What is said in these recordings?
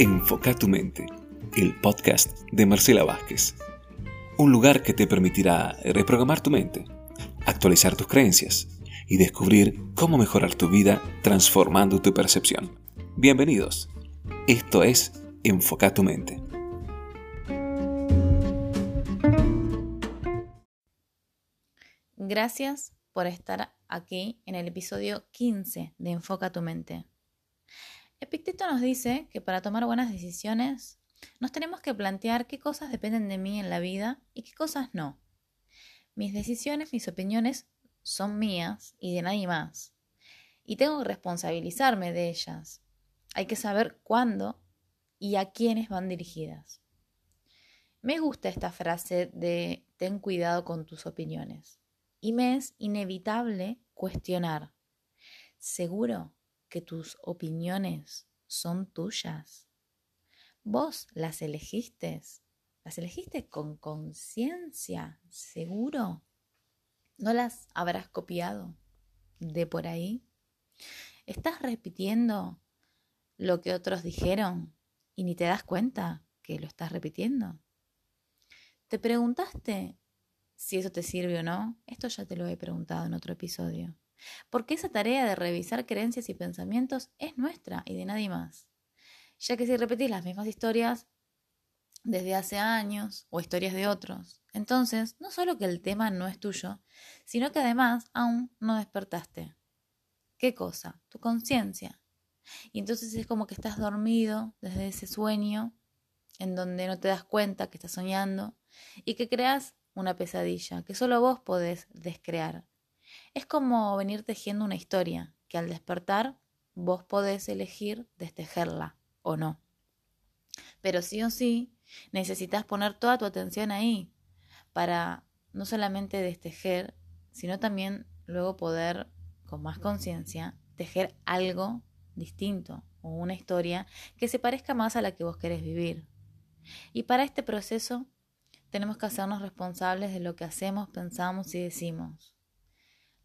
Enfoca tu mente, el podcast de Marcela Vázquez. Un lugar que te permitirá reprogramar tu mente, actualizar tus creencias y descubrir cómo mejorar tu vida transformando tu percepción. Bienvenidos. Esto es Enfoca tu mente. Gracias por estar aquí en el episodio 15 de Enfoca tu mente. Epicteto nos dice que para tomar buenas decisiones nos tenemos que plantear qué cosas dependen de mí en la vida y qué cosas no. Mis decisiones, mis opiniones son mías y de nadie más. Y tengo que responsabilizarme de ellas. Hay que saber cuándo y a quiénes van dirigidas. Me gusta esta frase de ten cuidado con tus opiniones. Y me es inevitable cuestionar. ¿Seguro que tus opiniones son tuyas? ¿Vos las elegiste? ¿Las elegiste con conciencia? ¿Seguro? ¿No las habrás copiado de por ahí? ¿Estás repitiendo lo que otros dijeron y ni te das cuenta que lo estás repitiendo? ¿Te preguntaste si eso te sirve o no? Esto ya te lo he preguntado en otro episodio. Porque esa tarea de revisar creencias y pensamientos es nuestra y de nadie más. Ya que si repetís las mismas historias desde hace años o historias de otros, entonces no solo que el tema no es tuyo, sino que además aún no despertaste. ¿Qué cosa? Tu conciencia. Y entonces es como que estás dormido desde ese sueño en donde no te das cuenta que estás soñando y que creas una pesadilla que solo vos podés descrear. Es como venir tejiendo una historia que al despertar vos podés elegir destejerla o no. Pero sí o sí necesitas poner toda tu atención ahí para no solamente destejer, sino también luego poder con más conciencia tejer algo distinto o una historia que se parezca más a la que vos querés vivir. Y para este proceso tenemos que hacernos responsables de lo que hacemos, pensamos y decimos.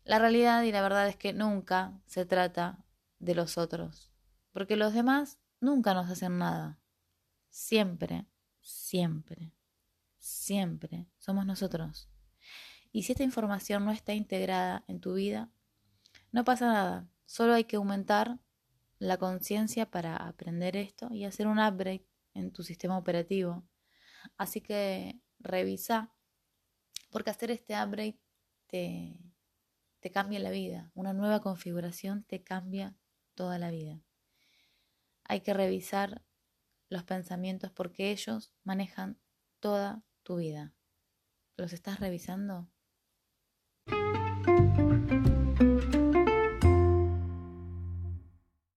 La realidad y la verdad es que nunca se trata de los otros, porque los demás nunca nos hacen nada. Siempre, siempre, siempre somos nosotros. Y si esta información no está integrada en tu vida, no pasa nada. Solo hay que aumentar la conciencia para aprender esto y hacer un upgrade en tu sistema operativo. Así que revisa, porque hacer este upgrade te, te cambia la vida. Una nueva configuración te cambia toda la vida. Hay que revisar los pensamientos porque ellos manejan toda tu vida. ¿Los estás revisando?